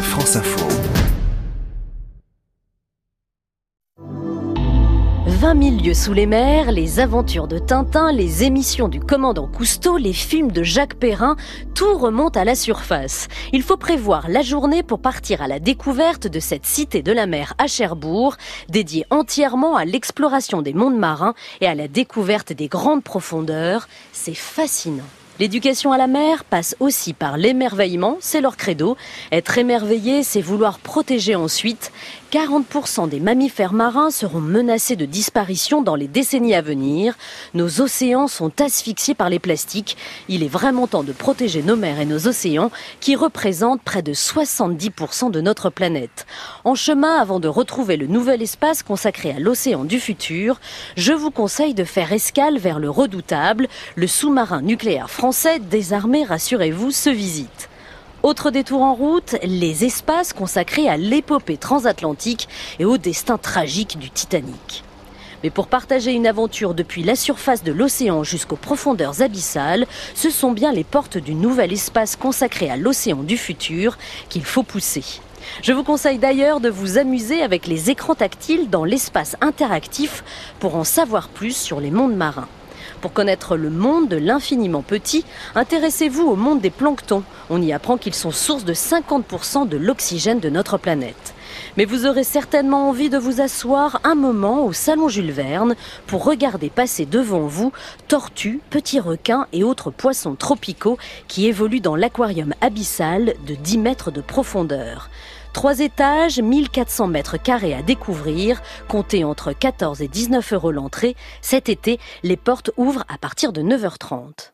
France Info. 20 000 lieues sous les mers, les aventures de Tintin, les émissions du commandant Cousteau, les films de Jacques Perrin, tout remonte à la surface. Il faut prévoir la journée pour partir à la découverte de cette cité de la mer à Cherbourg, dédiée entièrement à l'exploration des mondes marins et à la découverte des grandes profondeurs. C'est fascinant. L'éducation à la mer passe aussi par l'émerveillement, c'est leur credo. Être émerveillé, c'est vouloir protéger ensuite. 40% des mammifères marins seront menacés de disparition dans les décennies à venir. Nos océans sont asphyxiés par les plastiques. Il est vraiment temps de protéger nos mers et nos océans qui représentent près de 70% de notre planète. En chemin, avant de retrouver le nouvel espace consacré à l'océan du futur, je vous conseille de faire escale vers le redoutable, le sous-marin nucléaire français désarmé, rassurez-vous, se visite. Autre détour en route, les espaces consacrés à l'épopée transatlantique et au destin tragique du Titanic. Mais pour partager une aventure depuis la surface de l'océan jusqu'aux profondeurs abyssales, ce sont bien les portes du nouvel espace consacré à l'océan du futur qu'il faut pousser. Je vous conseille d'ailleurs de vous amuser avec les écrans tactiles dans l'espace interactif pour en savoir plus sur les mondes marins. Pour connaître le monde de l'infiniment petit, intéressez-vous au monde des planctons. On y apprend qu'ils sont source de 50% de l'oxygène de notre planète. Mais vous aurez certainement envie de vous asseoir un moment au Salon Jules Verne pour regarder passer devant vous tortues, petits requins et autres poissons tropicaux qui évoluent dans l'aquarium abyssal de 10 mètres de profondeur. Trois étages, 1400 mètres carrés à découvrir, comptez entre 14 et 19 euros l'entrée. Cet été, les portes ouvrent à partir de 9h30.